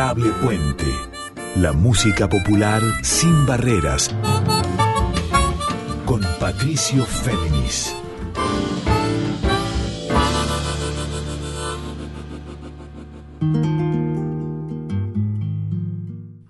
Adorable Puente. La música popular sin barreras. Con Patricio Féminis.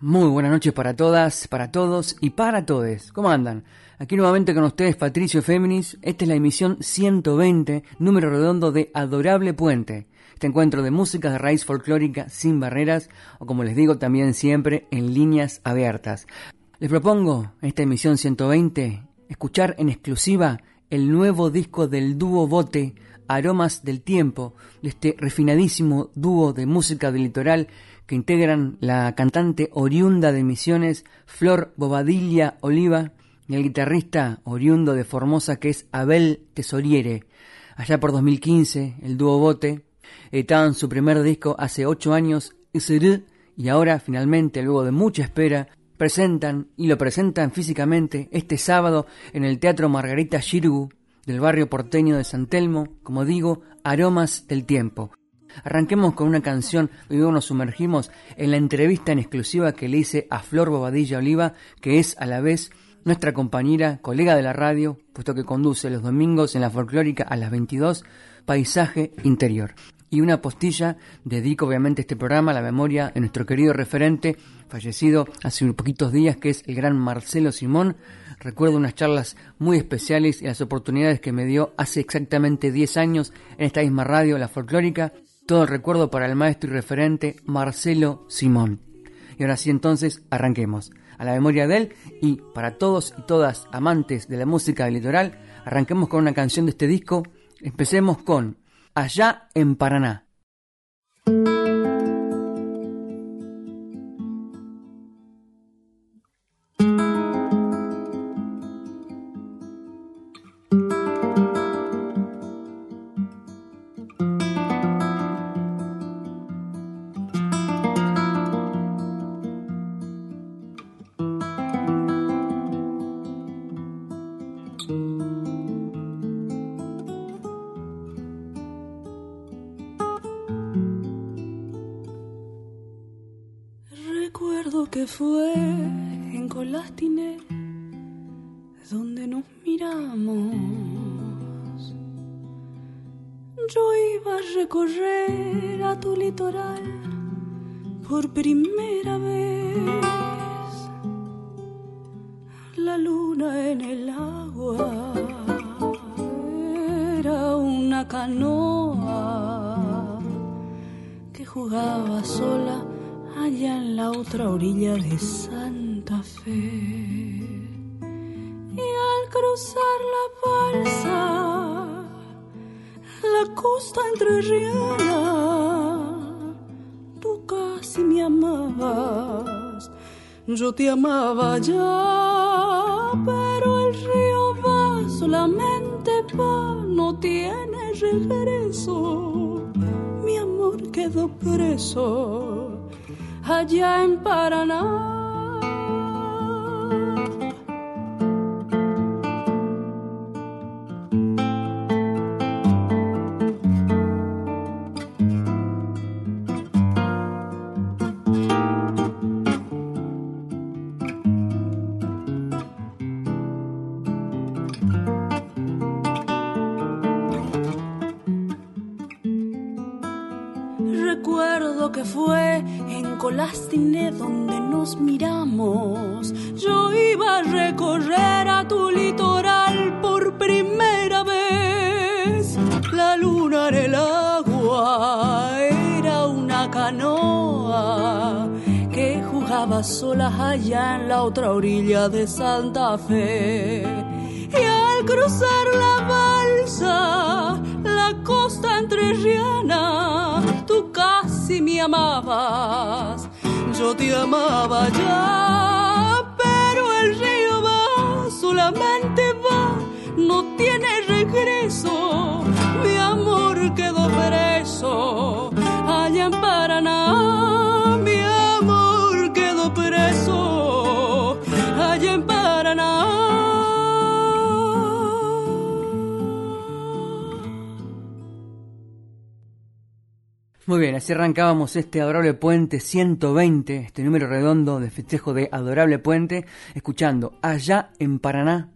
Muy buenas noches para todas, para todos y para todes. ¿Cómo andan? Aquí nuevamente con ustedes Patricio Féminis. Esta es la emisión 120, número redondo de Adorable Puente. Este encuentro de música de raíz folclórica sin barreras, o como les digo también siempre, en líneas abiertas. Les propongo, en esta emisión 120, escuchar en exclusiva el nuevo disco del dúo Bote, Aromas del Tiempo, de este refinadísimo dúo de música del litoral que integran la cantante oriunda de Misiones, Flor Bobadilla Oliva, y el guitarrista oriundo de Formosa que es Abel Tesoriere. Allá por 2015, el dúo Bote editaban su primer disco hace ocho años, y ahora finalmente, luego de mucha espera, presentan y lo presentan físicamente este sábado en el Teatro Margarita Shirgu del barrio porteño de San Telmo, como digo, Aromas del Tiempo. Arranquemos con una canción y luego nos sumergimos en la entrevista en exclusiva que le hice a Flor Bobadilla Oliva, que es a la vez nuestra compañera, colega de la radio, puesto que conduce los domingos en la folclórica a las 22, Paisaje Interior. Y una postilla, dedico obviamente este programa a la memoria de nuestro querido referente, fallecido hace unos poquitos días, que es el gran Marcelo Simón. Recuerdo unas charlas muy especiales y las oportunidades que me dio hace exactamente 10 años en esta misma radio, la folclórica. Todo el recuerdo para el maestro y referente Marcelo Simón. Y ahora sí entonces arranquemos a la memoria de él y para todos y todas amantes de la música del litoral, arranquemos con una canción de este disco. Empecemos con Allá en Paraná. No tiene regreso. Mi amor quedó preso allá en Paraná. Donde nos miramos. Yo iba a recorrer a tu litoral por primera vez. La luna en el agua era una canoa que jugaba sola allá en la otra orilla de Santa Fe. Y al cruzar la balsa, la costa entrerriana, tú casi me amabas yo te amaba ya, pero el río va, solamente va, no tiene regreso. Mi amor quedó Muy bien, así arrancábamos este Adorable Puente 120, este número redondo de festejo de Adorable Puente, escuchando Allá en Paraná,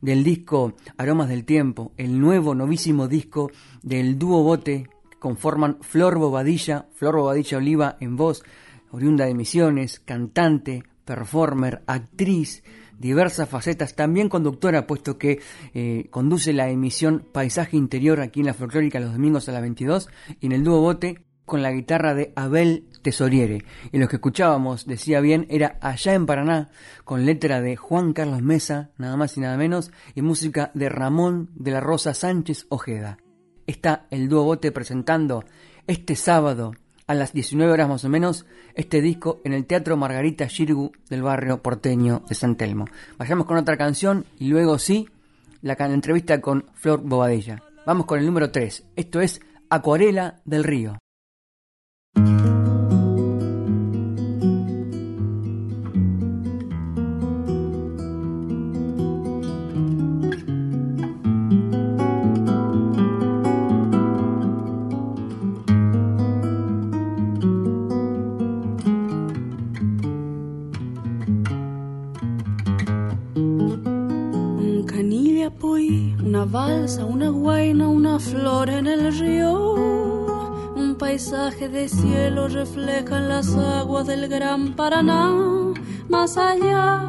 del disco Aromas del Tiempo, el nuevo, novísimo disco del dúo Bote, que conforman Flor Bobadilla, Flor Bobadilla Oliva en voz, oriunda de Misiones, cantante, performer, actriz, diversas facetas, también conductora, puesto que eh, conduce la emisión Paisaje Interior aquí en la Folclórica los domingos a las 22, y en el dúo Bote con la guitarra de Abel Tesoriere. Y lo que escuchábamos, decía bien, era Allá en Paraná, con letra de Juan Carlos Mesa, nada más y nada menos, y música de Ramón de la Rosa Sánchez Ojeda. Está el dúo Bote presentando este sábado a las 19 horas más o menos este disco en el Teatro Margarita Shirgu del barrio porteño de San Telmo. Vayamos con otra canción y luego sí, la, entrevista con Flor Bobadilla. Vamos con el número 3. Esto es Acuarela del Río. Una guaina, una flor en el río. Un paisaje de cielo refleja en las aguas del gran Paraná. Más allá,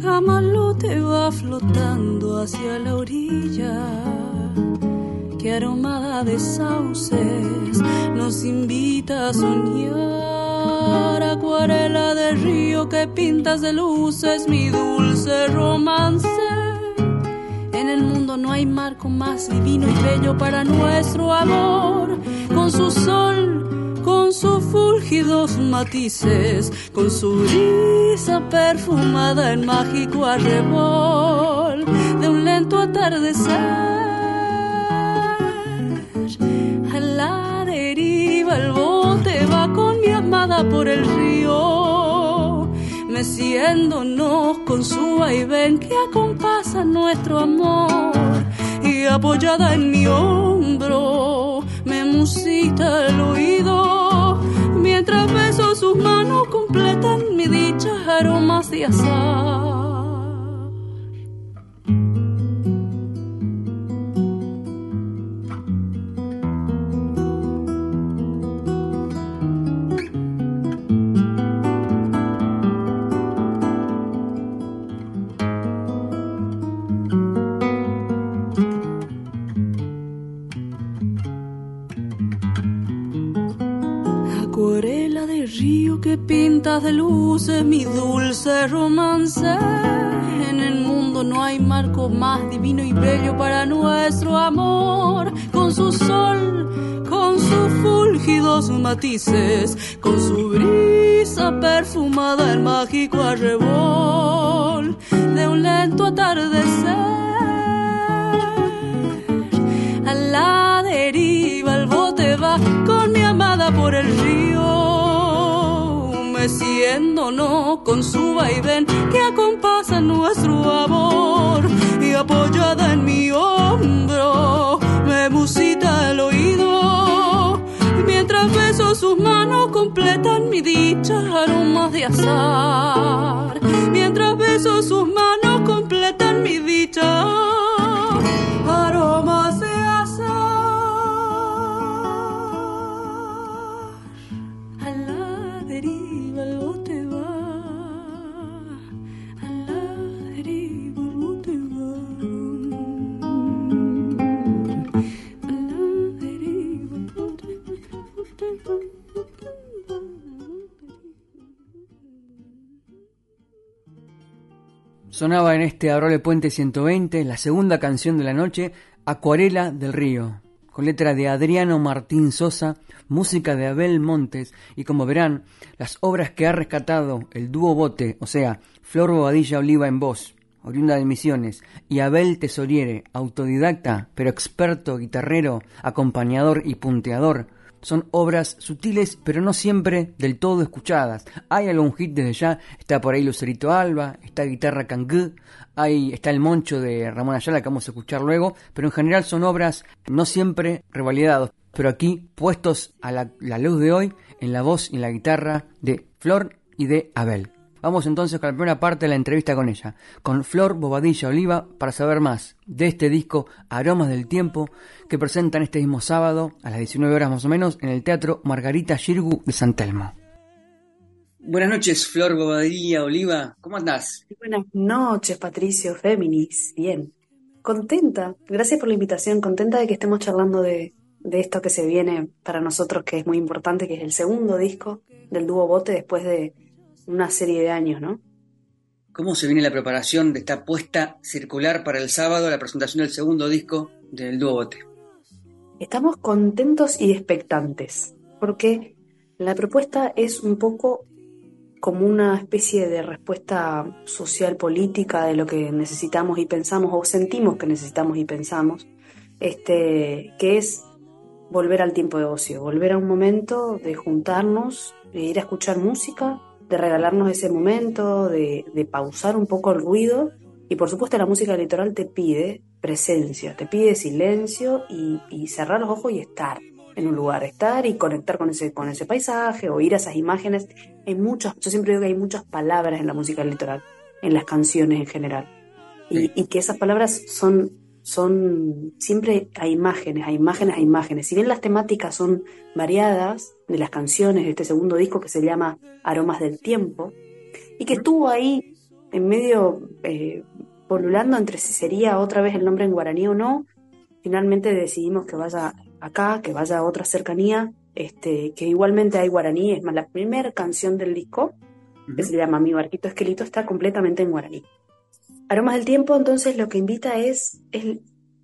Camalote va flotando hacia la orilla. Que aromada de sauces nos invita a soñar. Acuarela de río que pintas de luces, mi dulce romance hay marco más divino y bello para nuestro amor. Con su sol, con sus fúlgidos matices, con su brisa perfumada en mágico arrebol de un lento atardecer. A la deriva el bote va con mi amada por el río meciéndonos con su vaivén que acompasa nuestro amor apoyada en mi hombro me musita el oído mientras beso sus manos completan mi dicha aromas de azar de luces, mi dulce romance. En el mundo no hay marco más divino y bello para nuestro amor. Con su sol, con sus fúlgidos matices, con su brisa perfumada, el mágico arrebol de un lento atardecer. A la deriva el bote va con mi amada por el río con su vaivén que acompasa nuestro amor y apoyada en mi hombro me musita el oído. Mientras beso sus manos completan mi dicha aromas de azar. Mientras beso sus manos Sonaba en este Abrole Puente 120 la segunda canción de la noche, Acuarela del Río, con letra de Adriano Martín Sosa, música de Abel Montes y como verán, las obras que ha rescatado el dúo Bote, o sea, Flor Bobadilla Oliva en voz, oriunda de Misiones, y Abel Tesoriere, autodidacta, pero experto guitarrero, acompañador y punteador, son obras sutiles, pero no siempre del todo escuchadas. Hay algún hit desde ya, está por ahí Lucerito Alba, está Guitarra Cangú, ahí está El Moncho de Ramón Ayala que vamos a escuchar luego, pero en general son obras no siempre revalidadas. pero aquí puestos a la, la luz de hoy en la voz y la guitarra de Flor y de Abel. Vamos entonces con la primera parte de la entrevista con ella, con Flor Bobadilla Oliva, para saber más de este disco Aromas del Tiempo que presentan este mismo sábado a las 19 horas más o menos en el Teatro Margarita Shirgu de San Telmo. Buenas noches, Flor Bobadilla Oliva, ¿cómo andás? Buenas noches, Patricio Féminis, bien. Contenta, gracias por la invitación, contenta de que estemos charlando de, de esto que se viene para nosotros, que es muy importante, que es el segundo disco del dúo Bote después de una serie de años, ¿no? ¿Cómo se viene la preparación de esta puesta circular para el sábado, la presentación del segundo disco del dúo Bote? Estamos contentos y expectantes, porque la propuesta es un poco como una especie de respuesta social política de lo que necesitamos y pensamos o sentimos que necesitamos y pensamos, este, que es volver al tiempo de ocio, volver a un momento de juntarnos, de ir a escuchar música, de regalarnos ese momento, de, pausar un poco el ruido. Y por supuesto la música litoral te pide presencia, te pide silencio y, cerrar los ojos y estar en un lugar, estar y conectar con ese, con ese paisaje, oír esas imágenes. Hay muchas, yo siempre digo que hay muchas palabras en la música litoral, en las canciones en general. Y, y que esas palabras son son siempre hay imágenes, hay imágenes, hay imágenes. Si bien las temáticas son variadas de las canciones de este segundo disco que se llama Aromas del Tiempo, y que estuvo ahí en medio eh, polulando entre si sería otra vez el nombre en guaraní o no, finalmente decidimos que vaya acá, que vaya a otra cercanía, este, que igualmente hay guaraní, es más, la primera canción del disco, que se llama Mi barquito esquelito, está completamente en guaraní. Aromas del tiempo entonces lo que invita es,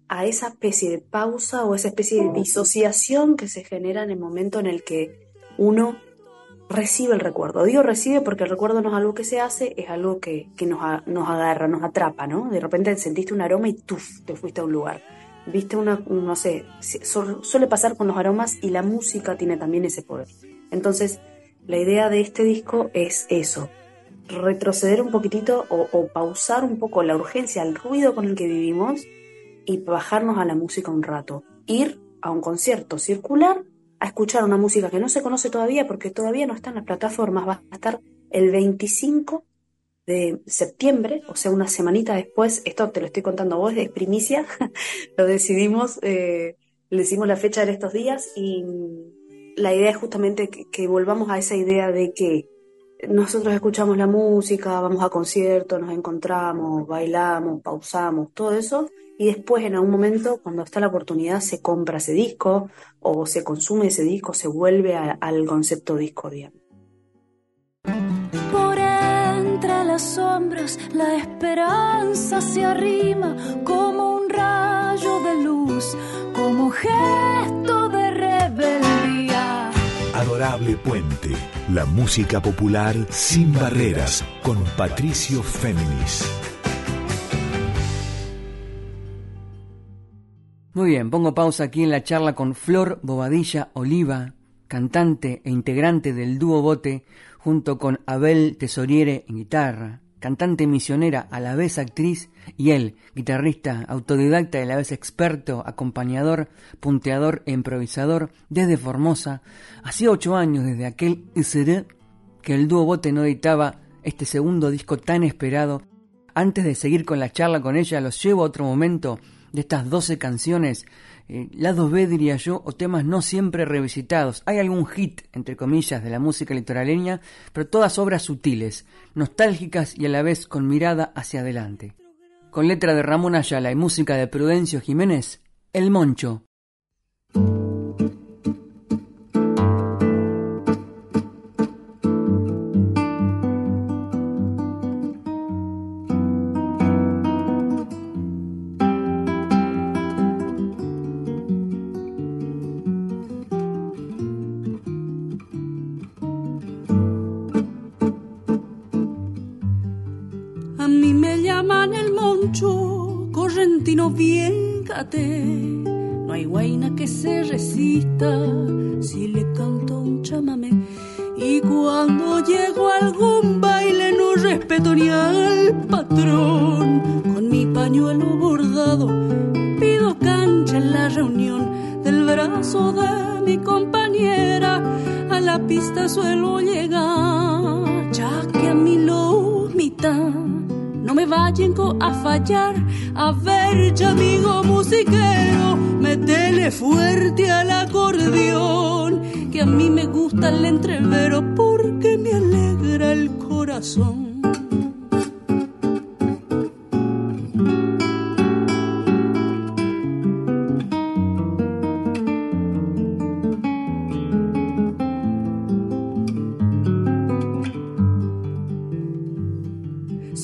a esa especie de pausa o esa especie de disociación que se genera en el momento en el que uno recibe el recuerdo. Digo recibe porque el recuerdo no es algo que se hace, es algo que, nos, agarra, nos atrapa, ¿no? De repente sentiste un aroma y ¡tuf! te fuiste a un lugar. Viste una, no sé, suele pasar con los aromas y la música tiene también ese poder. Entonces, la idea de este disco es eso, retroceder un poquitito o, pausar un poco la urgencia, el ruido con el que vivimos y bajarnos a la música un rato. Ir a un concierto circular a escuchar una música que no se conoce todavía porque todavía no está en las plataformas, va a estar el 25 de septiembre, o sea, una semanita después, esto te lo estoy contando a vos, de primicia, lo decidimos, eh, le decimos la fecha de estos días y la idea es justamente que volvamos a esa idea de que nosotros escuchamos la música, vamos a conciertos, nos encontramos, bailamos, pausamos, todo eso, y después en algún momento, cuando está la oportunidad, se compra ese disco o se consume ese disco, se vuelve al concepto disco, digamos. Por entre las sombras, la esperanza se arrima como un rayo de luz, como gesto. Puente la música popular sin barreras con Patricio Féminis. Muy bien, pongo pausa aquí en la charla con Flor Bobadilla Oliva, cantante e integrante del dúo Bote, junto con Abel Tesoriere en guitarra, cantante misionera a la vez actriz, y él, guitarrista autodidacta y a la vez experto, acompañador, punteador e improvisador desde Formosa, hacía ocho años desde aquel que el dúo Bote no editaba este segundo disco tan esperado. Antes de seguir con la charla con ella, los llevo a otro momento de estas doce canciones eh, lado B diría yo, o temas no siempre revisitados. Hay algún hit, entre comillas, de la música litoraleña, pero todas obras sutiles, nostálgicas y a la vez con mirada hacia adelante. Con letra de Ramón Ayala y música de Prudencio Jiménez, El Moncho,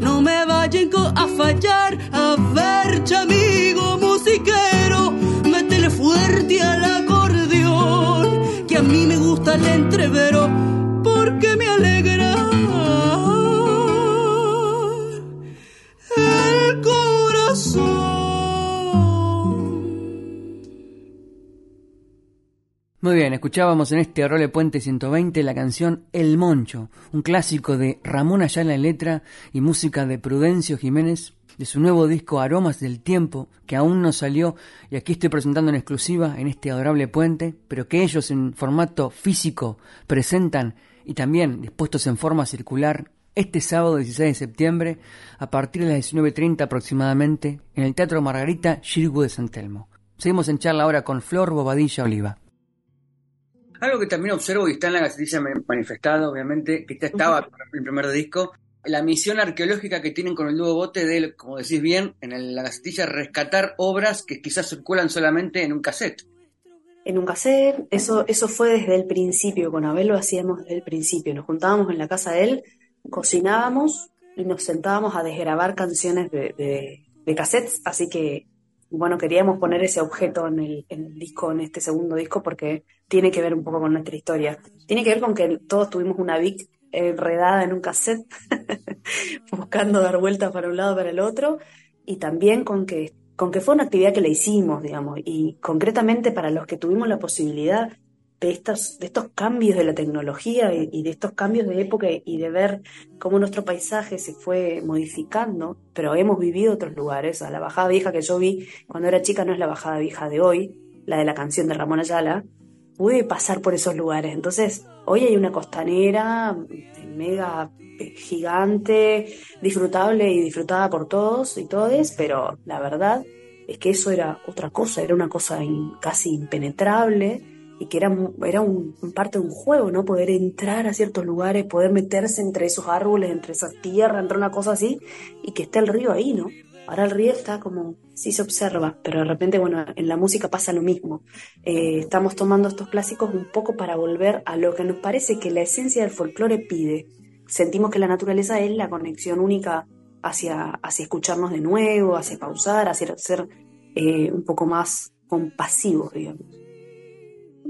no me vayan a fallar. A ver amigo musiquero métele fuerte al acordeón que a mí me gusta el entrevero Muy bien, escuchábamos en este Role Puente 120 la canción El Moncho, un clásico de Ramón Ayala en letra y música de Prudencio Jiménez, de su nuevo disco Aromas del Tiempo, que aún no salió y aquí estoy presentando en exclusiva en este adorable puente, pero que ellos en formato físico presentan y también dispuestos en forma circular este sábado 16 de septiembre a partir de las 19.30 aproximadamente en el Teatro Margarita Shirgu de San Telmo. Seguimos en charla ahora con Flor Bobadilla Oliva. Algo que también observo y está en la gacetilla manifestado, obviamente, que ya estaba en el primer disco, la misión arqueológica que tienen con el dúo bote de, como decís bien, en la gacetilla, rescatar obras que quizás circulan solamente en un cassette. En un cassette, eso, eso fue desde el principio, con Abel lo hacíamos desde el principio, nos juntábamos en la casa de él, cocinábamos y nos sentábamos a desgrabar canciones de, de, de cassettes, así que bueno, queríamos poner ese objeto en el, disco, en este segundo disco, porque tiene que ver un poco con nuestra historia. Tiene que ver con que todos tuvimos una Vic enredada en un cassette, buscando dar vueltas para un lado para el otro, y también con que, con que fue una actividad que le hicimos, digamos, y concretamente para los que tuvimos la posibilidad de estos, cambios de la tecnología y, de estos cambios de época y de ver cómo nuestro paisaje se fue modificando, pero hemos vivido otros lugares. la bajada vieja que yo vi cuando era chica no es la bajada vieja de hoy, la de la canción de Ramón Ayala. Pude pasar por esos lugares. Entonces, hoy hay una costanera mega gigante, disfrutable y disfrutada por todos y todes, pero la verdad es que eso era otra cosa, era una cosa casi impenetrable y que era, era un, parte de un juego, ¿no? Poder entrar a ciertos lugares, poder meterse entre esos árboles, entre esa tierra, entre una cosa así, y que esté el río ahí, ¿no? Ahora el río está como, sí se observa, pero de repente, bueno, en la música pasa lo mismo. Eh, estamos tomando estos clásicos un poco para volver a lo que nos parece que la esencia del folclore pide. Sentimos que la naturaleza es la conexión única hacia, hacia escucharnos de nuevo, hacia pausar, hacia ser eh, un poco más compasivos, digamos.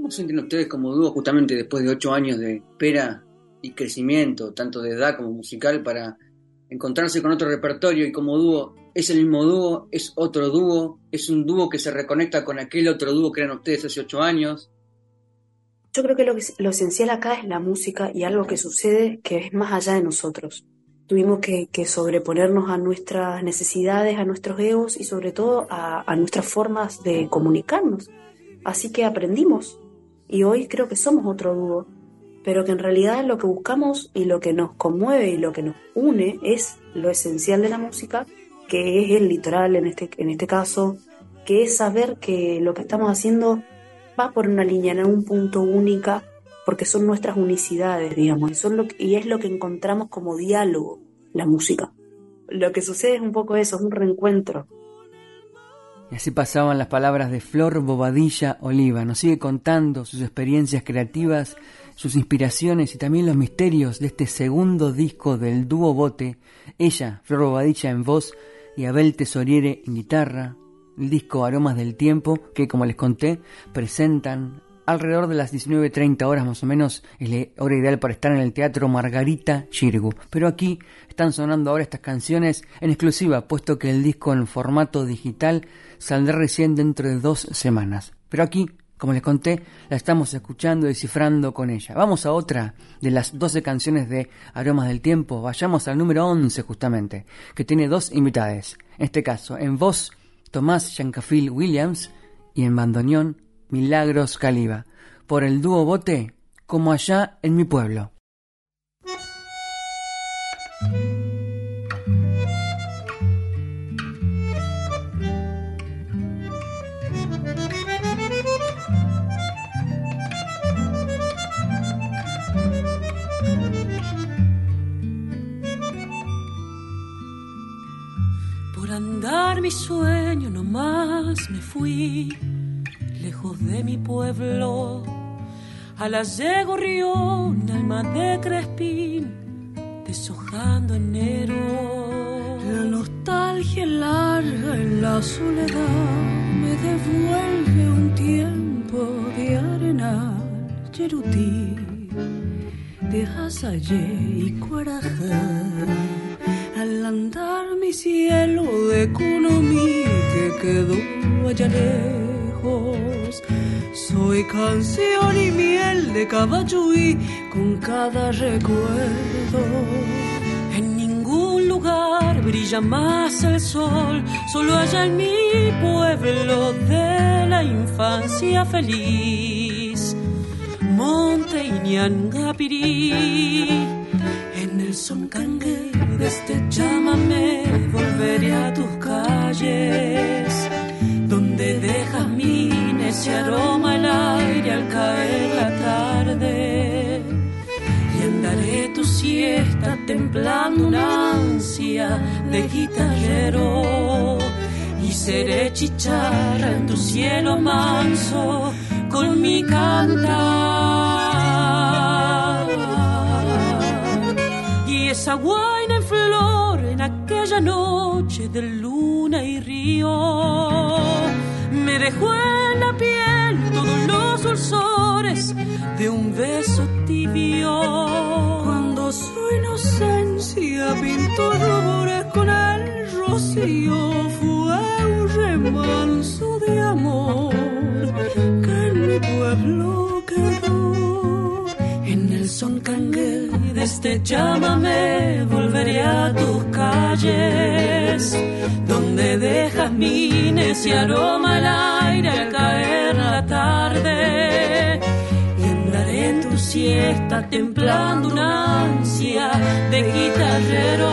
¿Cómo sienten ustedes como dúo justamente después de ocho años de espera y crecimiento, tanto de edad como musical, para encontrarse con otro repertorio y como dúo, es el mismo dúo, es otro dúo, es un dúo que se reconecta con aquel otro dúo que eran ustedes hace ocho años? Yo creo que lo, esencial acá es la música y algo que sucede que es más allá de nosotros. Tuvimos que, sobreponernos a nuestras necesidades, a nuestros egos y sobre todo a nuestras formas de comunicarnos. Así que aprendimos y hoy creo que somos otro dúo, pero que en realidad lo que buscamos y lo que nos conmueve y lo que nos une es lo esencial de la música, que es el litoral en este, en este caso, que es saber que lo que estamos haciendo va por una línea, en un punto única, porque son nuestras unicidades, digamos, y, son lo y es lo que encontramos como diálogo, la música. Lo que sucede es un poco eso, es un reencuentro y así pasaban las palabras de Flor Bobadilla Oliva. Nos sigue contando sus experiencias creativas, sus inspiraciones y también los misterios de este segundo disco del dúo Bote. Ella, Flor Bobadilla en voz y Abel Tesoriere en guitarra. el disco Aromas del Tiempo, que como les conté, presentan alrededor de las 19.30 horas más o menos, es la hora ideal para estar en el Teatro Margarita Chirgu. Pero aquí están sonando ahora estas canciones en exclusiva, puesto que el disco en formato digital saldrá recién dentro de dos semanas. Pero aquí, como les conté, la estamos escuchando y descifrando con ella. Vamos a otra de las 12 canciones de Aromas del Tiempo. Vayamos al número 11 justamente, que tiene dos invitadas. En este caso, en voz, Tomás Shankafil Williams y en bandoneón, Milagros Caliba, por el dúo Bote, como allá en mi pueblo. Por andar mi sueño nomás me fui lejos de mi pueblo, a la Gorrión, alma de Crespín, deshojando enero. La nostalgia larga en la soledad me devuelve un tiempo de arenal, Cherutí, de Hazayé y Cuarajá. Al andar mi cielo de Cunomí que quedó soy canción y miel de caballuí con cada recuerdo. En ningún lugar brilla más el sol, solo allá en mi pueblo de la infancia feliz. Monte Iñangapirí, en el son cangue de este llámame, volveré a tus calles donde dejas ese aroma el aire al caer la tarde. Y andaré tu siesta templando una ansia de guitarrero. Y seré chicharra en tu cielo manso con mi cantar. Y esa guaina en flor en aquella noche de luna y río me dejó en la piel todos los dulzores de un beso tibio. Cuando su inocencia pintó rubores con el rocío, fue un remanso de amor que en mi pueblo quedó. En el son cangue de este llámame, volveré a tus calles donde dejas mines y aroma el aire al caer la tarde. Y andaré en tu siesta templando una ansia de guitarrero.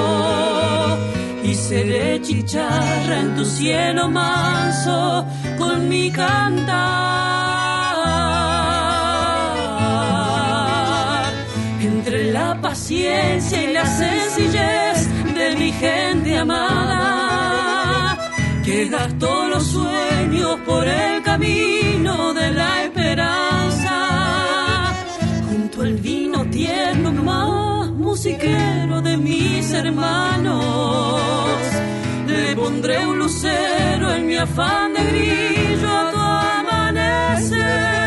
Y seré chicharra en tu cielo manso con mi cantar. Entre la paciencia y la sencillez de mi gente amada que gastó los sueños por el camino de la esperanza. Junto al vino tierno más musiquero de mis hermanos, le pondré un lucero en mi afán de grillo a tu amanecer.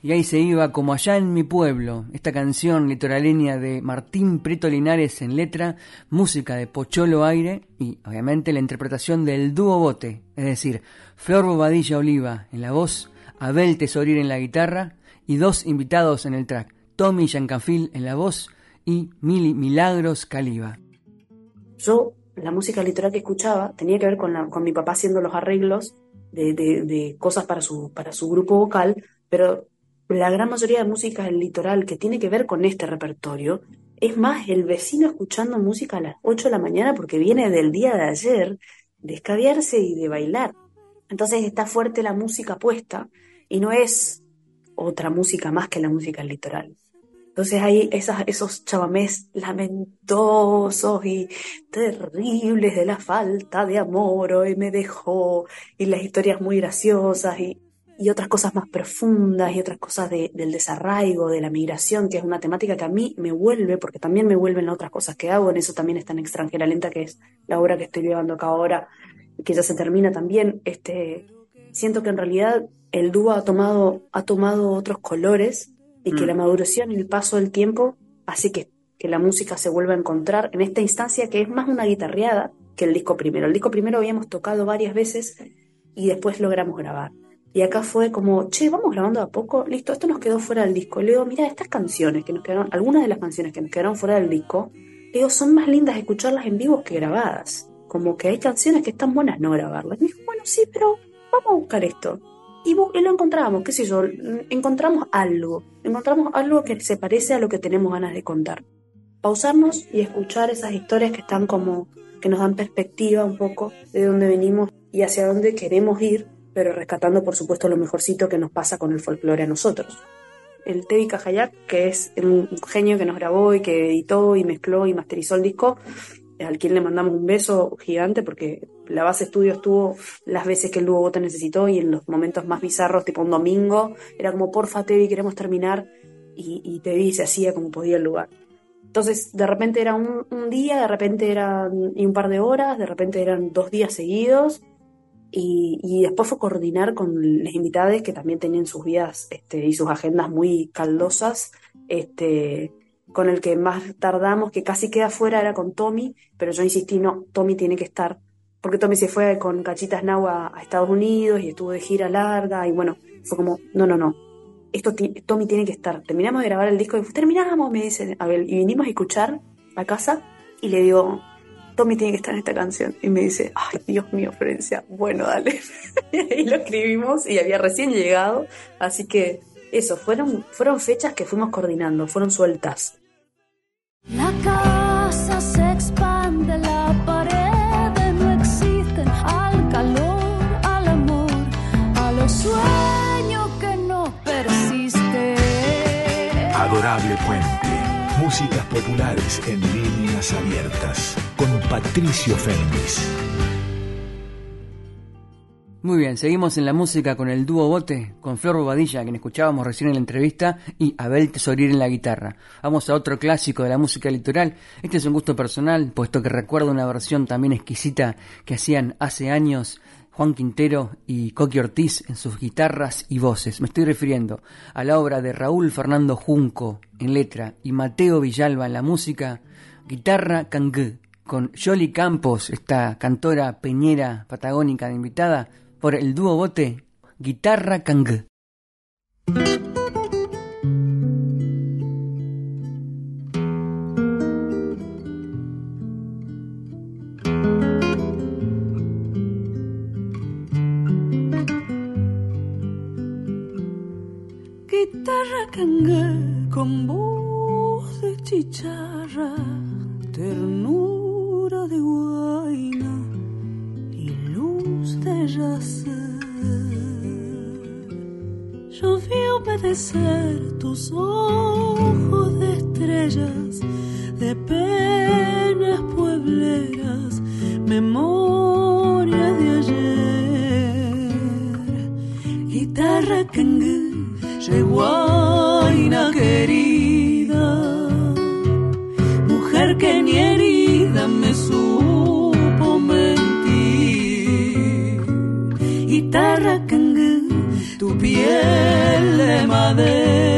Y ahí se iba como allá en mi pueblo, esta canción litoraleña de Martín Prieto Linares en letra, música de Pocholo Aire y obviamente la interpretación del dúo bote, es decir, Flor Bobadilla Oliva en la voz, Abel Tesorir en la guitarra y dos invitados en el track, Tommy Yancafil en la voz y Milagros Caliba. Yo, la música litoral que escuchaba tenía que ver con, con mi papá haciendo los arreglos de, de cosas para su, para su grupo vocal, pero la gran mayoría de música del litoral que tiene que ver con este repertorio es más el vecino escuchando música a las 8 de la mañana porque viene del día de ayer de escabiarse y de bailar. Entonces está fuerte la música puesta y no es otra música más que la música del litoral. Entonces hay esas, esos chabamés lamentosos y terribles de la falta de amor, hoy me dejó, y las historias muy graciosas, y y otras cosas más profundas y otras cosas del desarraigo, de la migración, que es una temática que a mí me vuelve, porque también me vuelven otras cosas que hago, en eso también está en Extranjera Lenta, que es la obra que estoy llevando a cabo ahora, que ya se termina también. Este, siento que en realidad el dúo ha tomado, ha tomado otros colores y que mm. la maduración y el paso del tiempo hace que, que la música se vuelva a encontrar en esta instancia que es más una guitarreada que el disco primero. El disco primero habíamos tocado varias veces y después logramos grabar. Y acá fue como, che, vamos grabando a poco, listo, esto nos quedó fuera del disco. Le digo, mira, estas canciones que nos quedaron, algunas de las canciones que nos quedaron fuera del disco, le digo, son más lindas escucharlas en vivo que grabadas. Como que hay canciones que están buenas no grabarlas. Y me dijo, bueno, sí, pero vamos a buscar esto. Y, y lo encontramos, qué sé yo, encontramos algo, encontramos algo que se parece a lo que tenemos ganas de contar. Pausarnos y escuchar esas historias que están como, que nos dan perspectiva un poco de dónde venimos y hacia dónde queremos ir pero rescatando por supuesto lo mejorcito que nos pasa con el folclore a nosotros. El Tevi Cajayac, que es un genio que nos grabó y que editó y mezcló y masterizó el disco, al quien le mandamos un beso gigante porque la base estudio estuvo las veces que el dúo te necesitó y en los momentos más bizarros, tipo un domingo, era como, porfa Tevi, queremos terminar y, y Tevi se hacía como podía el lugar. Entonces, de repente era un, un día, de repente eran un par de horas, de repente eran dos días seguidos y, después fue coordinar con las invitadas que también tenían sus vidas este, y sus agendas muy caldosas. Este, con el que más tardamos, que casi queda fuera, era con Tommy, pero yo insistí, no, Tommy tiene que estar, porque Tommy se fue con Cachitas Now a, Estados Unidos y estuvo de gira larga, y bueno, fue como, no, no, no, esto Tommy tiene que estar. Terminamos de grabar el disco y terminamos, me dice Abel, y vinimos a escuchar a casa y le digo, Tommy tiene que estar en esta canción. Y me dice, ay, Dios mío, Florencia, bueno, dale. y lo escribimos y había recién llegado. Así que eso, fueron, fueron fechas que fuimos coordinando, fueron sueltas. La casa se expande, la pared no existe al calor, al amor, a los sueños que no persisten. Adorable Puente. Músicas populares en líneas abiertas con Patricio Fernández. Muy bien, seguimos en la música con el dúo Bote, con Flor Bobadilla, quien escuchábamos recién en la entrevista, y Abel Tesorier en la guitarra. Vamos a otro clásico de la música litoral. Este es un gusto personal, puesto que recuerdo una versión también exquisita que hacían hace años Juan Quintero y Coqui Ortiz en sus guitarras y voces. Me estoy refiriendo a la obra de Raúl Fernando Junco en letra y Mateo Villalba en la música, Guitarra Cangú, con Yoli Campos, esta cantora peñera patagónica invitada, por el dúo bote Guitarra Cangú. Con voz de chicharra, ternura de guaina y luz de yacer. Yo vi obedecer tus ojos de estrellas, de penas puebleras, memoria de ayer. Guitarra cangú Guaina que ni herida me supo mentir. Guitarra cangú, tu piel de madera,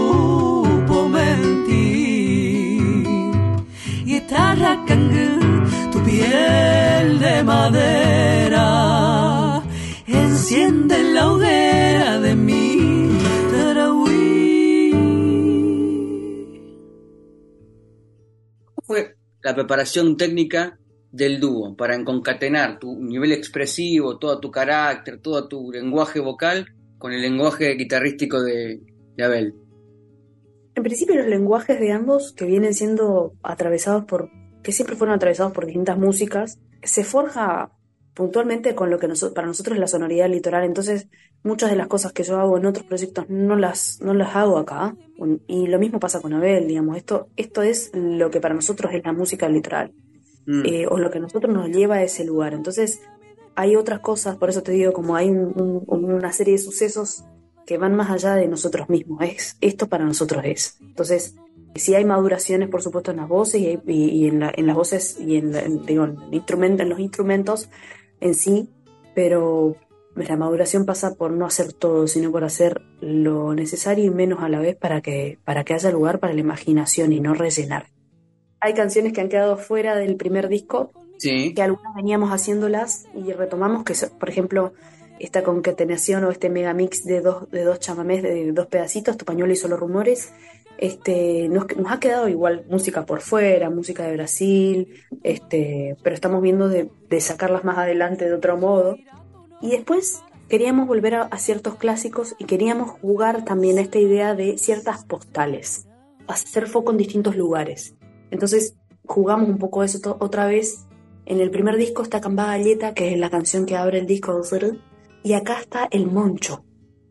piel de madera, enciende la hoguera de mi tarahui. ¿Cómo fue la preparación técnica del dúo para concatenar tu nivel expresivo, todo tu carácter, todo tu lenguaje vocal con el lenguaje guitarrístico de, de Abel? En principio los lenguajes de ambos que vienen siendo atravesados por, que siempre fueron atravesados por distintas músicas, se forja puntualmente con lo que para nosotros es la sonoridad litoral. Entonces, muchas de las cosas que yo hago en otros proyectos no las, no las hago acá. Y lo mismo pasa con Abel, digamos. Esto, esto es lo que para nosotros es la música litoral. Mm. Eh, o lo que a nosotros nos lleva a ese lugar. Entonces, hay otras cosas, por eso te digo, como hay una serie de sucesos que van más allá de nosotros mismos. Es, esto para nosotros es. Entonces, sí hay maduraciones, por supuesto, en las voces y, en, las voces y en, digo, en los instrumentos en sí, pero la maduración pasa por no hacer todo, sino por hacer lo necesario y menos a la vez para que, para que haya lugar para la imaginación y no rellenar. Hay canciones que han quedado fuera del primer disco, que algunas veníamos haciéndolas y retomamos, que por ejemplo, esta concatenación o este megamix de dos, de dos chamamés, de dos pedacitos, Tu pañuelo y solo rumores, este, nos, ha quedado igual música por fuera, música de Brasil, este, pero estamos viendo de, sacarlas más adelante de otro modo. Y después queríamos volver a, ciertos clásicos y queríamos jugar también a esta idea de ciertas postales, hacer foco en distintos lugares. Entonces jugamos un poco eso otra vez. En el primer disco está Camba Galleta, que es la canción que abre el disco y acá está el Moncho.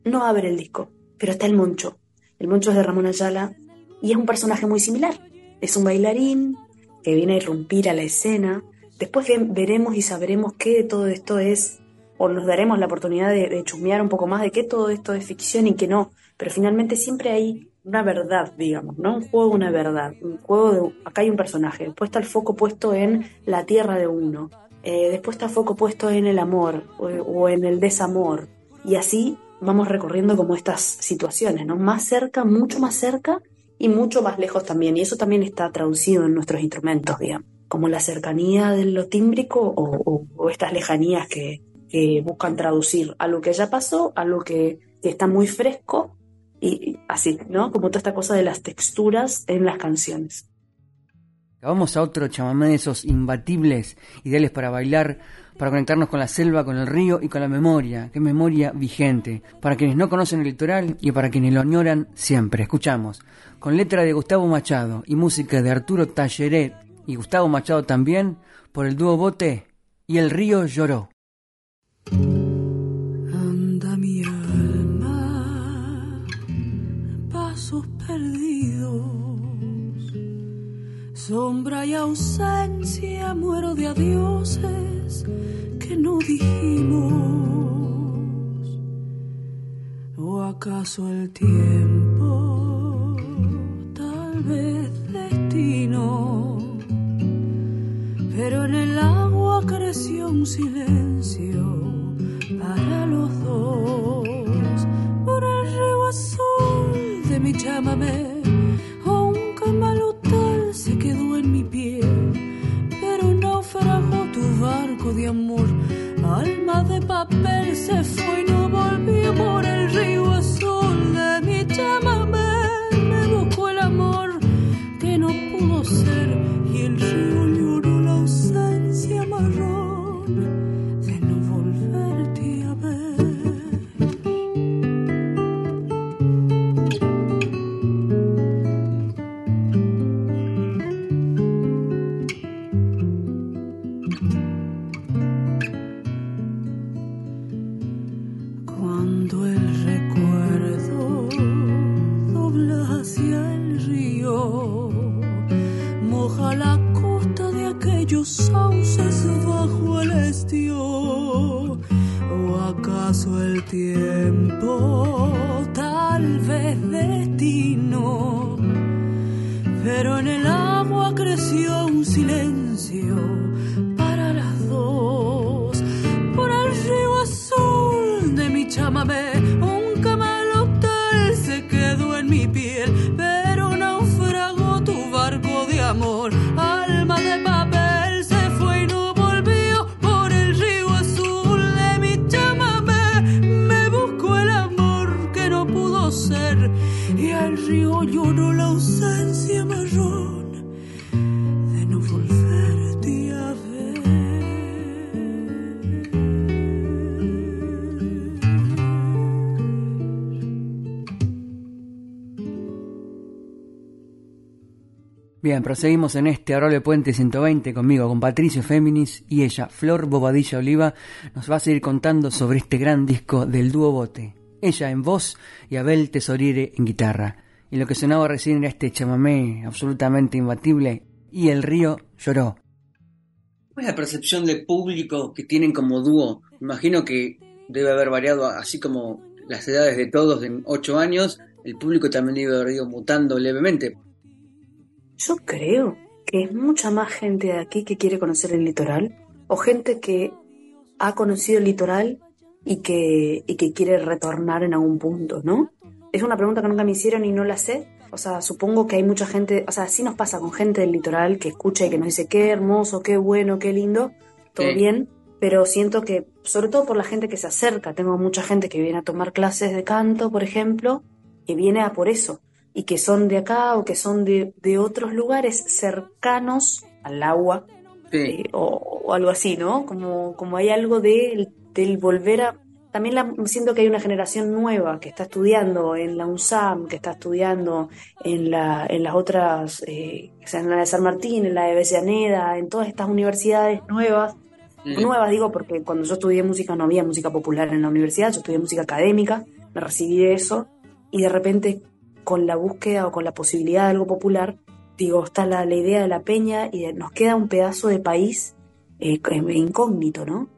No abre el disco, pero está el Moncho. El Moncho es de Ramón Ayala y es un personaje muy similar. Es un bailarín que viene a irrumpir a la escena. Después veremos y sabremos qué todo esto es, o nos daremos la oportunidad de, de chusmear un poco más de qué todo esto es ficción y qué no. Pero finalmente siempre hay una verdad, digamos, ¿no? Un juego, una verdad. Un juego de. Acá hay un personaje. Después está el foco puesto en la tierra de uno. Eh, después está foco puesto en el amor o, en el desamor. Y así vamos recorriendo como estas situaciones, ¿no? Más cerca, mucho más cerca y mucho más lejos también. Y eso también está traducido en nuestros instrumentos, digamos. Como la cercanía de lo tímbrico o, estas lejanías que, buscan traducir algo que ya pasó, algo que, que está muy fresco y así, ¿no? Como toda esta cosa de las texturas en las canciones. Vamos a otro chamamé de esos imbatibles, ideales para bailar, para conectarnos con la selva, con el río y con la memoria, que memoria vigente, para quienes no conocen el litoral y para quienes lo añoran siempre. Escuchamos, con letra de Gustavo Machado y música de Arturo Talleret y Gustavo Machado también, por el dúo Bote y El río lloró. Anda mi alma, pasos perdidos sombra y ausencia, muero de adioses que no dijimos. ¿O acaso el tiempo, destino? Pero en el agua creció un silencio para los dos. Por el río azul de mi chamamé de amor. Alma de papel se fue y no volvió por el río no amor, alma Bien, proseguimos en este Arole Puente 120 conmigo, con Patricio Féminis y ella, Flor Bobadilla Oliva, nos va a seguir contando sobre este gran disco del dúo Bote. Ella en voz y Abel Tesorire en guitarra. Y lo que sonaba recién era este chamamé absolutamente imbatible y el río lloró. ¿Cuál es la percepción del público que tienen como dúo? Imagino que debe haber variado así como las edades de todos en ocho años, el público también debe haber ido mutando levemente. Yo creo que es mucha más gente de aquí que quiere conocer el litoral o gente que ha conocido el litoral y que, y que quiere retornar en algún punto, ¿no? Es una pregunta que nunca me hicieron y no la sé. O sea, supongo que hay mucha gente, o sea, sí nos pasa con gente del litoral que escucha y que nos dice qué hermoso, qué bueno, qué lindo, todo bien, pero siento que, sobre todo por la gente que se acerca, tengo mucha gente que viene a tomar clases de canto, por ejemplo, que viene a por eso, y que son de acá o que son de, de otros lugares cercanos al agua eh, o, algo así, ¿no? Como, como hay algo de, del volver a... También la, siento que hay una generación nueva que está estudiando en la UNSAM, que está estudiando en, la, en las otras, eh, o sea, en la de San Martín, en la de Avellaneda, en todas estas universidades nuevas. Mm. Nuevas digo porque cuando yo estudié música no había música popular en la universidad, yo estudié música académica, me recibí de eso y de repente con la búsqueda o con la posibilidad de algo popular, digo, está la, la idea de la peña y nos queda un pedazo de país eh, incógnito, ¿no?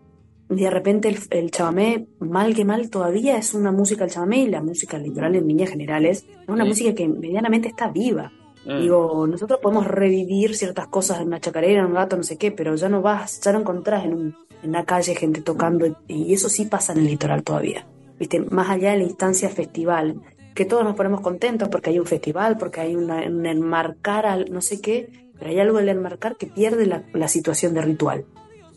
Y de repente el, el, chamamé, mal que mal, todavía es una música el chamamé y la música litoral en líneas generales, es una música que medianamente está viva. Mm. Digo, nosotros podemos revivir ciertas cosas en una chacarera, en un gato, no sé qué, pero ya no vas, ya no encontrás en, un, en la calle gente tocando, y eso sí pasa en el litoral todavía. ¿Viste? Más allá de la instancia festival, que todos nos ponemos contentos porque hay un festival, porque hay una, un enmarcar al no sé qué, pero hay algo del enmarcar que pierde la, situación de ritual.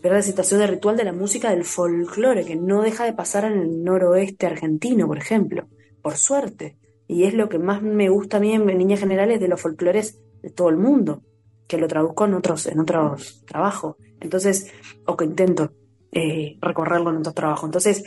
Pierde la situación de ritual de la música del folclore, que no deja de pasar en el noroeste argentino, por ejemplo, por suerte. Y es lo que más me gusta a mí en, líneas generales de los folclores de todo el mundo, que lo traduzco en otros, en otros trabajos. Entonces, o que intento eh, recorrerlo en otros trabajos. Entonces,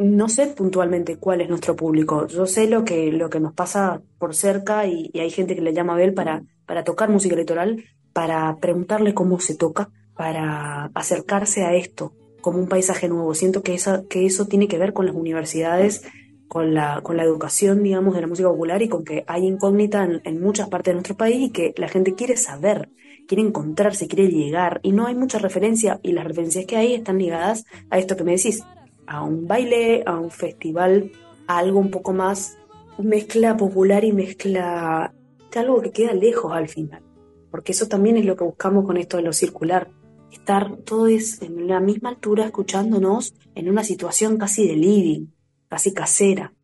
no sé puntualmente cuál es nuestro público. Yo sé lo que, lo que nos pasa por cerca y, hay gente que le llama a Abel para, para tocar música litoral, para preguntarle cómo se toca, para acercarse a esto como un paisaje nuevo. Siento que, esa, que eso tiene que ver con las universidades, con la, con la educación, digamos, de la música popular y con que hay incógnita en, en muchas partes de nuestro país y que la gente quiere saber, quiere encontrarse, quiere llegar y no hay mucha referencia y las referencias que hay están ligadas a esto que me decís, a un baile, a un festival, a algo un poco más mezcla popular y mezcla algo que queda lejos al final. Porque eso también es lo que buscamos con esto de lo circular. Estar todos en la misma altura escuchándonos en una situación casi de living, casi casera.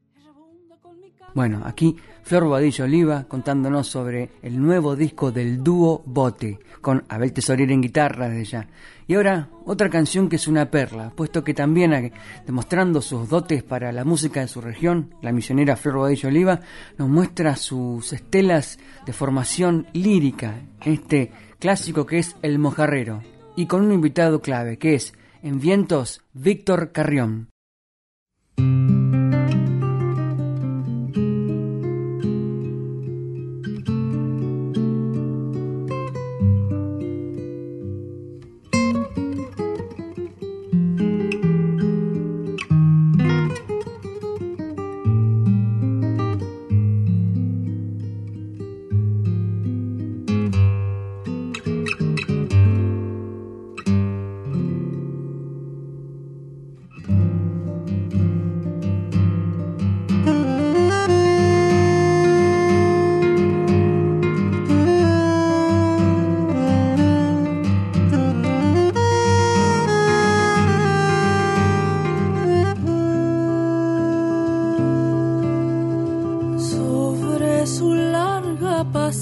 Bueno, aquí Flor Bobadilla Oliva contándonos sobre el nuevo disco del dúo Bote, con Abel Tesorero en guitarra de ella. Y ahora otra canción que es una perla, puesto que también demostrando sus dotes para la música de su región, la misionera Flor Bobadilla Oliva nos muestra sus estelas de formación lírica, este clásico que es El Mojarrero, y con un invitado clave que es, en vientos, Víctor Carrión.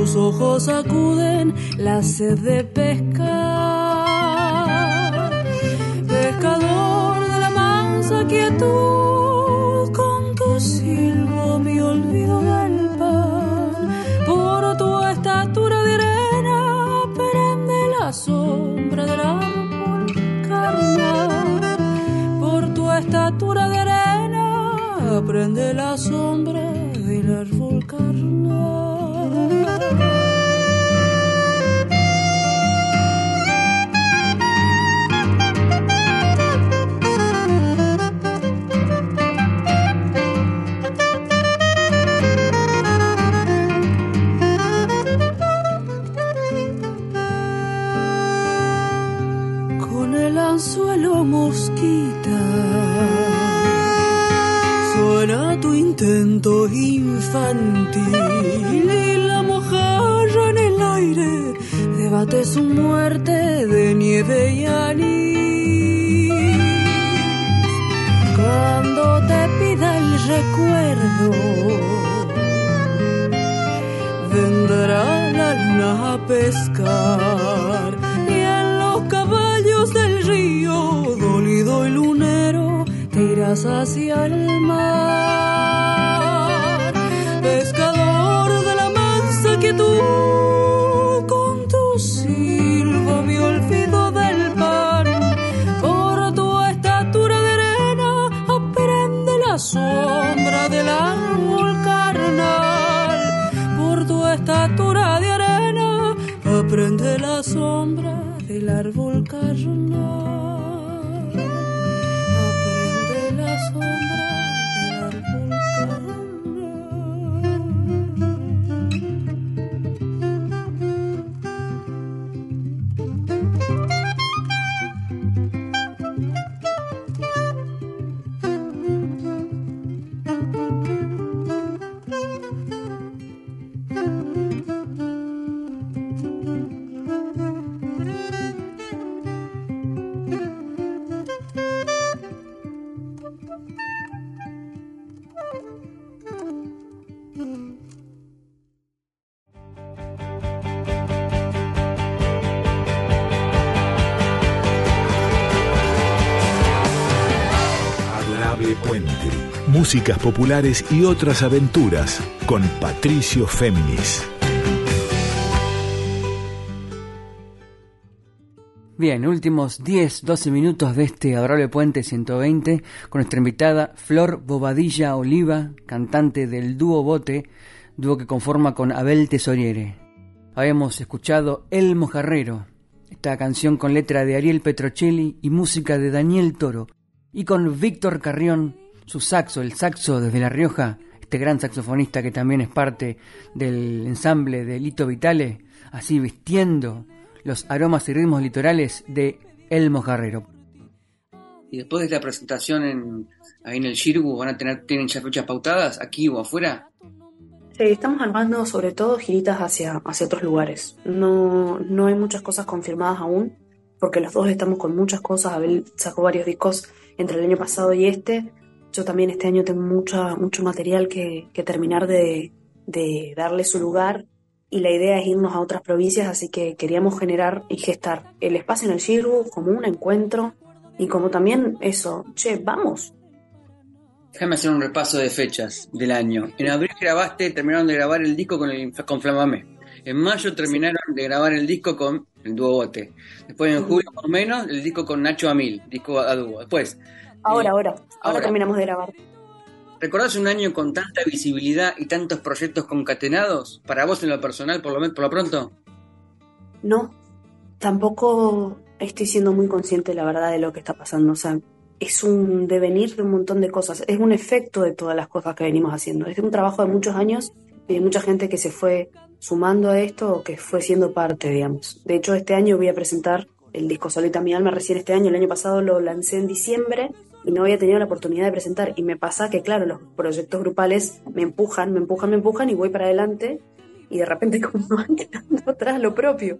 sus ojos acuden la sed de pescar. Pescador de la mansa quietud, con tu silbo me olvido del pan. Por tu estatura de arena, prende la sombra del árbol carnal. Por tu estatura de arena, prende la sombra del árbol debate su muerte de nieve y anís. Cuando te pida el recuerdo, vendrá la luna a pescar y en los caballos del río, dolido y lunero, te irás hacia el mar. Carnal. Populares y otras aventuras con Patricio Féminis. Bien, últimos 10, 12 minutos de este adorable Puente 120 con nuestra invitada Flor Bobadilla Oliva, cantante del dúo Bote, dúo que conforma con Abel Tesoriere. Habíamos escuchado El Mojarrero, esta canción con letra de Ariel Petrocelli y música de Daniel Toro, y con Víctor Carrión, su saxo, el saxo desde La Rioja, este gran saxofonista que también es parte del ensamble de Lito Vitale, así vistiendo los aromas y ritmos litorales de El Mojarrero. Y después de la presentación en, ahí en el Shirgu, ¿van a tener, tienen ya fechas pautadas aquí o afuera? Sí, estamos armando sobre todo giritas hacia, hacia otros lugares. No, no hay muchas cosas confirmadas aún, porque los dos estamos con muchas cosas. Abel sacó varios discos entre el año pasado y este. Yo también este año tengo mucha, mucho material que, que terminar de, de darle su lugar y la idea es irnos a otras provincias, así que queríamos generar y gestar el espacio en el Shirgu como un encuentro y como también eso, che, vamos. Déjame hacer un repaso de fechas del año. En abril grabaste, terminaron de grabar el disco con, el, con Flamamé. En mayo terminaron de grabar el disco con el dúo Bote. Después en julio, o menos, el disco con Nacho Amil, disco a dúo. Después. Ahora, eh, ahora, ahora, ahora. terminamos de grabar. ¿Recordás un año con tanta visibilidad y tantos proyectos concatenados? Para vos en lo personal, por lo, men- por lo pronto. No, tampoco estoy siendo muy consciente, la verdad, de lo que está pasando. O sea, es un devenir de un montón de cosas, es un efecto de todas las cosas que venimos haciendo. Es un trabajo de muchos años y de mucha gente que se fue sumando a esto o que fue siendo parte, digamos. De hecho, este año voy a presentar el disco Solita Mi Alma recién este año. El año pasado lo lancé en diciembre y no había tenido la oportunidad de presentar. Y me pasa que, claro, los proyectos grupales me empujan, me empujan, me empujan y voy para adelante y de repente como van quedando atrás lo propio.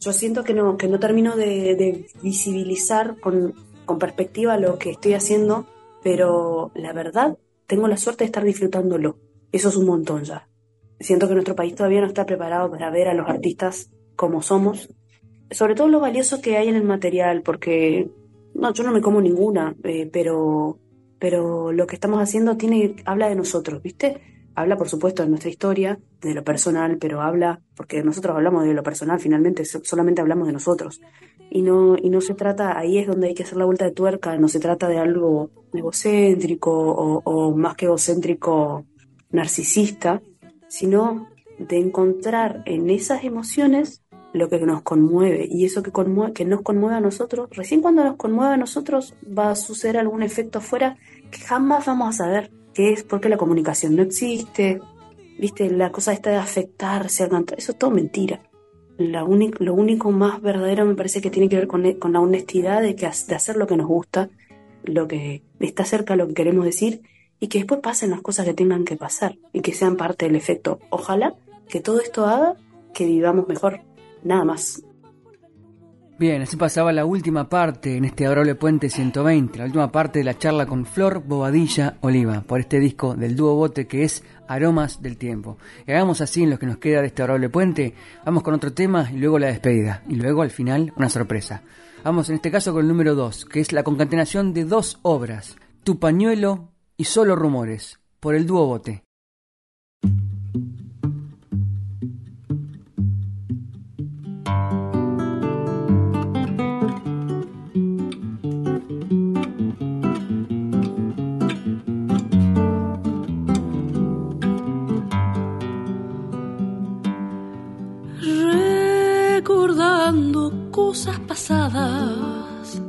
Yo siento que no, que no termino de, de visibilizar con, con perspectiva lo que estoy haciendo, pero la verdad tengo la suerte de estar disfrutándolo. Eso es un montón ya. siento que nuestro país todavía no está preparado para ver a los artistas como somos, sobre todo lo valioso que hay en el material, porque no, yo no me como ninguna, eh, pero, pero lo que estamos haciendo tiene, habla de nosotros, ¿viste? Habla, por supuesto, de nuestra historia, de lo personal, pero habla, porque nosotros hablamos de lo personal, finalmente solamente hablamos de nosotros. Y no, y no se trata, ahí es donde hay que hacer la vuelta de tuerca, no se trata de algo egocéntrico o, o más que egocéntrico narcisista, sino de encontrar en esas emociones lo que nos conmueve y eso que, conmueve, que nos conmueve a nosotros, recién cuando nos conmueve a nosotros va a suceder algún efecto afuera que jamás vamos a saber, que es porque la comunicación no existe, viste, la cosa esta de afectarse eso es todo mentira. La lo único más verdadero me parece que tiene que ver con, la honestidad de, que, de hacer lo que nos gusta, lo que está cerca lo que queremos decir y que después pasen las cosas que tengan que pasar y que sean parte del efecto. Ojalá que todo esto haga que vivamos mejor nada más. Bien, así pasaba la última parte en este Adorable Puente 120, la última parte de la charla con Flor Bobadilla Oliva, por este disco del dúo bote que es Aromas del Tiempo. Y hagamos así en lo que nos queda de este Adorable Puente, vamos con otro tema y luego la despedida, y luego al final una sorpresa. Vamos en este caso con el número 2, que es la concatenación de dos obras, Tu pañuelo y Solo rumores, por el dúo bote. Cosas pasadas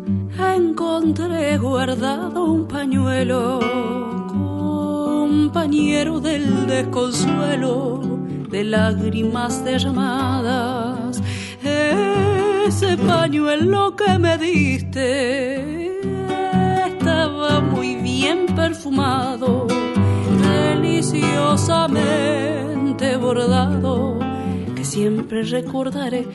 encontré guardado un pañuelo, compañero del desconsuelo, de lágrimas derramadas. Ese pañuelo que me diste estaba muy bien perfumado, deliciosamente bordado siempre recordaré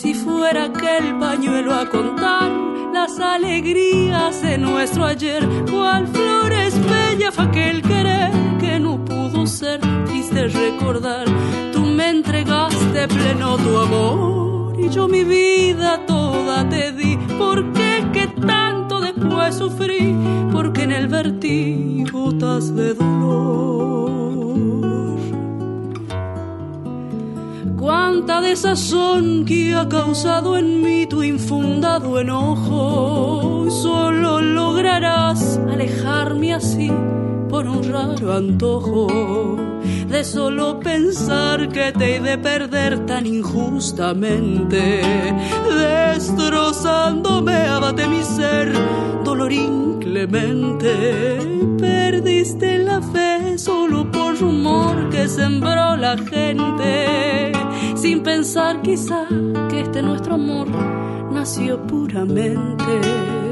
si fuera aquel pañuelo a contar las alegrías de nuestro ayer. Cual flores bella fue aquel querer que no pudo ser triste recordar. Tú me entregaste pleno tu amor y yo mi vida toda te di. ¿Por qué que tanto después sufrí? Porque en el vertigo de dolor cuánta desazón que ha causado en mí tu infundado enojo. Solo lograrás alejarme así por un raro antojo de solo pensar que te he de perder tan injustamente, destrozándome abate mi ser, dolor inclemente. Perdiste la sembró la gente sin pensar quizá que este nuestro amor nació puramente.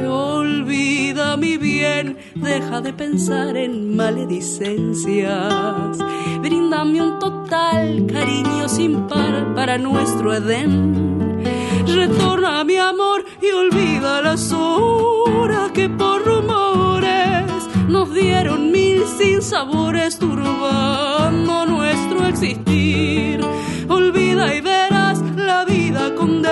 Olvida mi bien, deja de pensar en maledicencias. Bríndame un total cariño sin par para nuestro Edén. Retorna mi amor y olvida las horas que por rumores nos dieron mil sinsabores turbando existir. Olvida y verás la vida con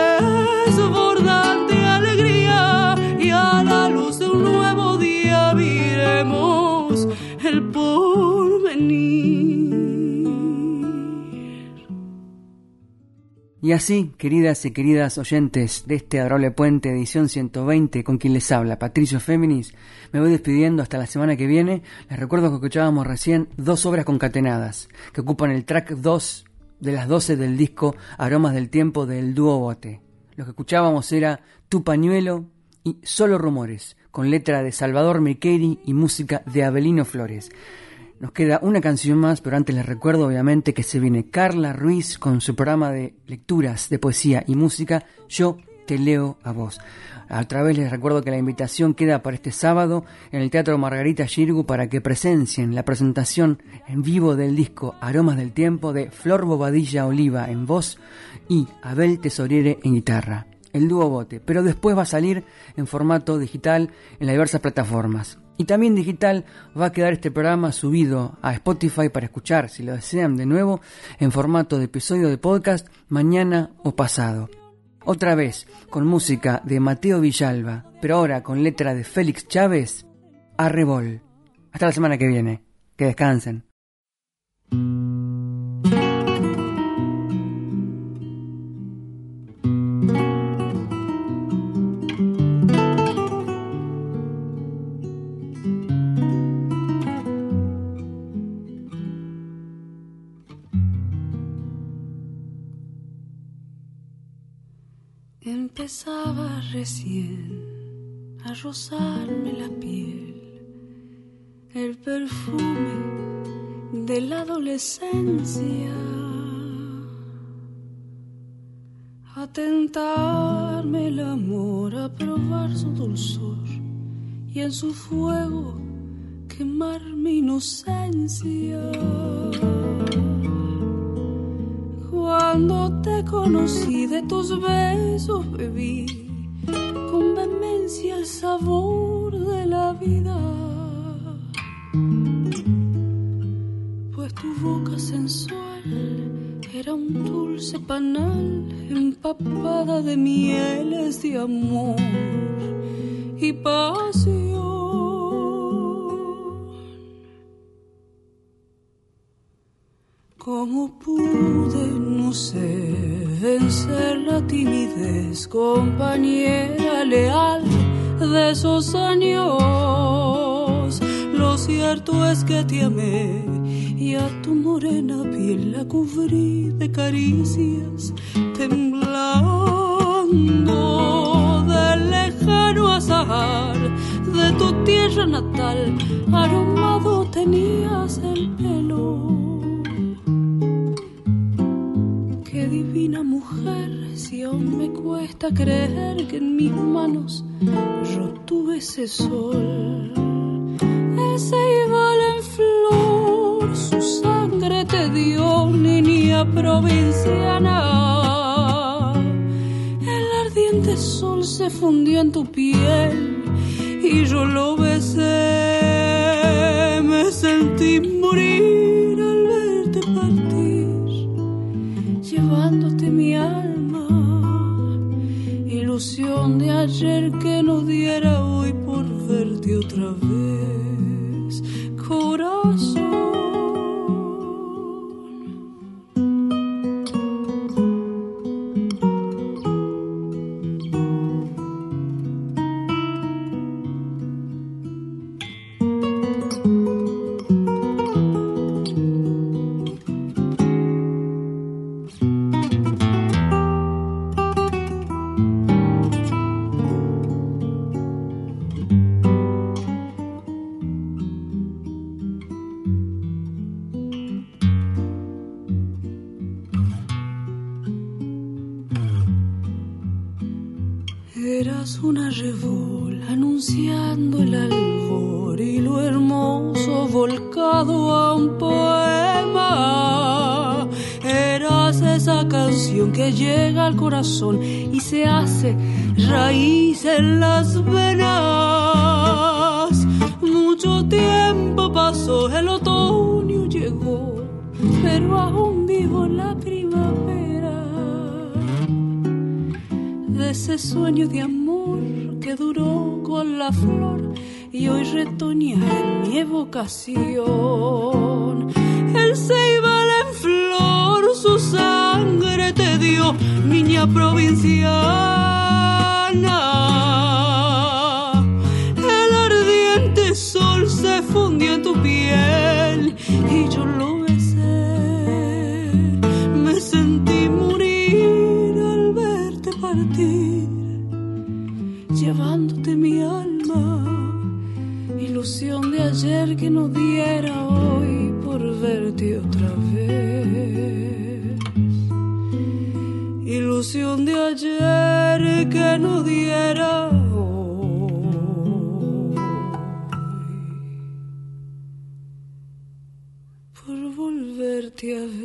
Y así, queridas y queridas oyentes de este adorable puente edición 120 con quien les habla, Patricio Féminis, me voy despidiendo hasta la semana que viene. Les recuerdo que escuchábamos recién dos obras concatenadas que ocupan el track 2 de las 12 del disco Aromas del Tiempo del dúo Bote. Lo que escuchábamos era Tu pañuelo y Solo Rumores, con letra de Salvador Mequeri y música de Abelino Flores. Nos queda una canción más, pero antes les recuerdo obviamente que se viene Carla Ruiz con su programa de lecturas de poesía y música Yo te leo a vos. A través les recuerdo que la invitación queda para este sábado en el Teatro Margarita Girgu para que presencien la presentación en vivo del disco Aromas del Tiempo de Flor Bobadilla Oliva en voz y Abel Tesoriere en guitarra. El dúo bote, pero después va a salir en formato digital en las diversas plataformas. Y también digital va a quedar este programa subido a Spotify para escuchar, si lo desean de nuevo, en formato de episodio de podcast mañana o pasado. Otra vez, con música de Mateo Villalba, pero ahora con letra de Félix Chávez, Arrebol. Hasta la semana que viene. Que descansen. Recién a rozarme la piel el perfume de la adolescencia, a tentarme el amor, a probar su dulzor y en su fuego quemar mi inocencia. Cuando te conocí de tus besos bebí con vehemencia el sabor de la vida. Pues tu boca sensual era un dulce panal empapada de mieles de amor y pasión. ¿Cómo pude, no sé, vencer la timidez, compañera leal de esos años? Lo cierto es que te amé y a tu morena piel la cubrí de caricias, temblando del lejano azar de tu tierra natal, aromado tenías el pelo divina mujer, si aún me cuesta creer que en mis manos yo tuve ese sol, ese igual en flor, su sangre te dio, niña provinciana. El ardiente sol se fundió en tu piel y yo lo besé, me sentí de ayer que no diera hoy por verte otra vez, Eras una revol anunciando el albor y lo hermoso volcado a un poema. Eras esa canción que llega al corazón y se hace raíz en las venas. Mucho tiempo pasó, el otoño llegó, pero aún vivo la primavera ese sueño de amor que duró con la flor y hoy retoña en mi evocación. El ceibal en flor su sangre te dio, niña provinciana. El ardiente sol se fundió en tu piel ayer que no diera hoy por verte otra vez. Ilusión de ayer que no diera hoy por volverte a ver.